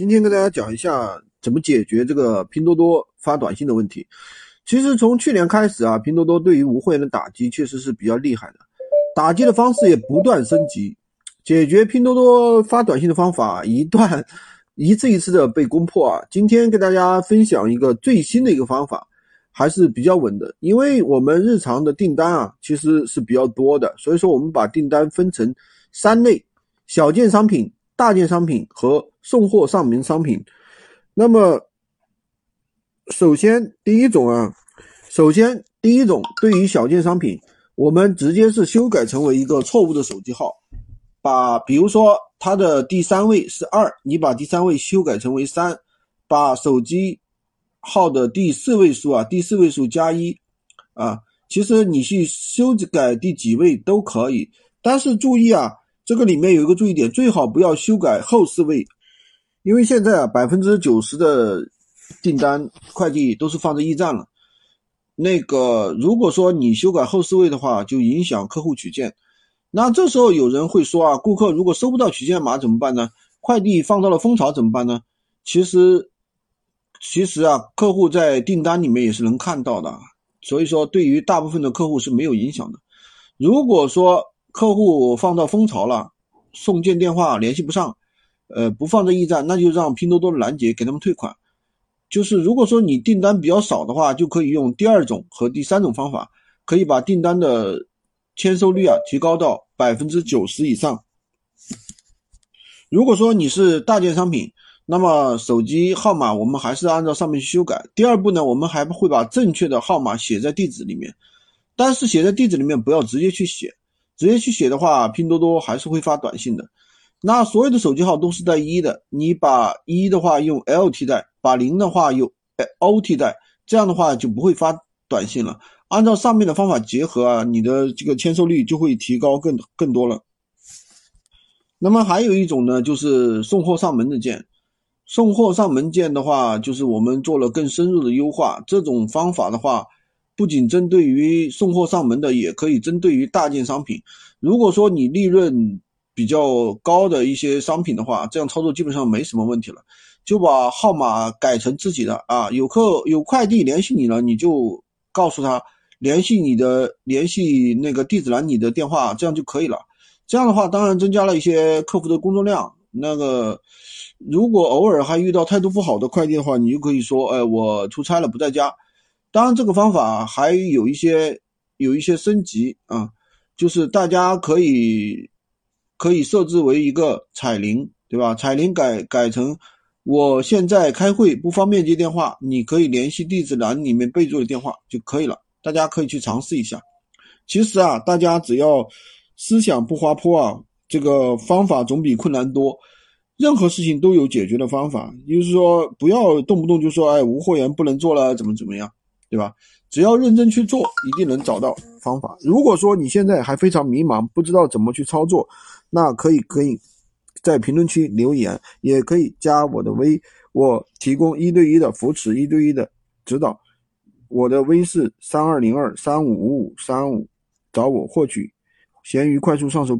今天跟大家讲一下怎么解决这个拼多多发短信的问题。其实从去年开始啊，拼多多对于无货源的打击确实是比较厉害的，打击的方式也不断升级。解决拼多多发短信的方法一段一次一次的被攻破啊。今天跟大家分享一个最新的一个方法，还是比较稳的。因为我们日常的订单啊其实是比较多的，所以说我们把订单分成三类：小件商品。大件商品和送货上门商品，那么首先第一种啊，首先第一种对于小件商品，我们直接是修改成为一个错误的手机号，把比如说它的第三位是二，你把第三位修改成为三，把手机号的第四位数啊，第四位数加一啊，其实你去修改第几位都可以，但是注意啊。这个里面有一个注意点，最好不要修改后四位，因为现在啊百分之九十的订单快递都是放在驿站了。那个如果说你修改后四位的话，就影响客户取件。那这时候有人会说啊，顾客如果收不到取件码怎么办呢？快递放到了蜂巢怎么办呢？其实，其实啊，客户在订单里面也是能看到的，所以说对于大部分的客户是没有影响的。如果说，客户放到蜂巢了，送件电话联系不上，呃，不放在驿站，那就让拼多多的拦截给他们退款。就是如果说你订单比较少的话，就可以用第二种和第三种方法，可以把订单的签收率啊提高到百分之九十以上。如果说你是大件商品，那么手机号码我们还是按照上面去修改。第二步呢，我们还会把正确的号码写在地址里面，但是写在地址里面不要直接去写。直接去写的话，拼多多还是会发短信的。那所有的手机号都是带一的，你把一的话用 L 替代，把零的话用 O 替代，这样的话就不会发短信了。按照上面的方法结合啊，你的这个签收率就会提高更更多了。那么还有一种呢，就是送货上门的件。送货上门件的话，就是我们做了更深入的优化。这种方法的话。不仅针对于送货上门的，也可以针对于大件商品。如果说你利润比较高的一些商品的话，这样操作基本上没什么问题了。就把号码改成自己的啊，有客有快递联系你了，你就告诉他联系你的联系那个地址栏你的电话，这样就可以了。这样的话，当然增加了一些客服的工作量。那个如果偶尔还遇到态度不好的快递的话，你就可以说，哎，我出差了，不在家。当然，这个方法还有一些有一些升级啊，就是大家可以可以设置为一个彩铃，对吧？彩铃改改成我现在开会不方便接电话，你可以联系地址栏里面备注的电话就可以了。大家可以去尝试一下。其实啊，大家只要思想不滑坡啊，这个方法总比困难多。任何事情都有解决的方法，就是说不要动不动就说哎无货源不能做了，怎么怎么样。对吧？只要认真去做，一定能找到方法。如果说你现在还非常迷茫，不知道怎么去操作，那可以可以在评论区留言，也可以加我的微，我提供一对一的扶持，一对一的指导。我的微是三二零二三五五五三五，找我获取闲鱼快速上手。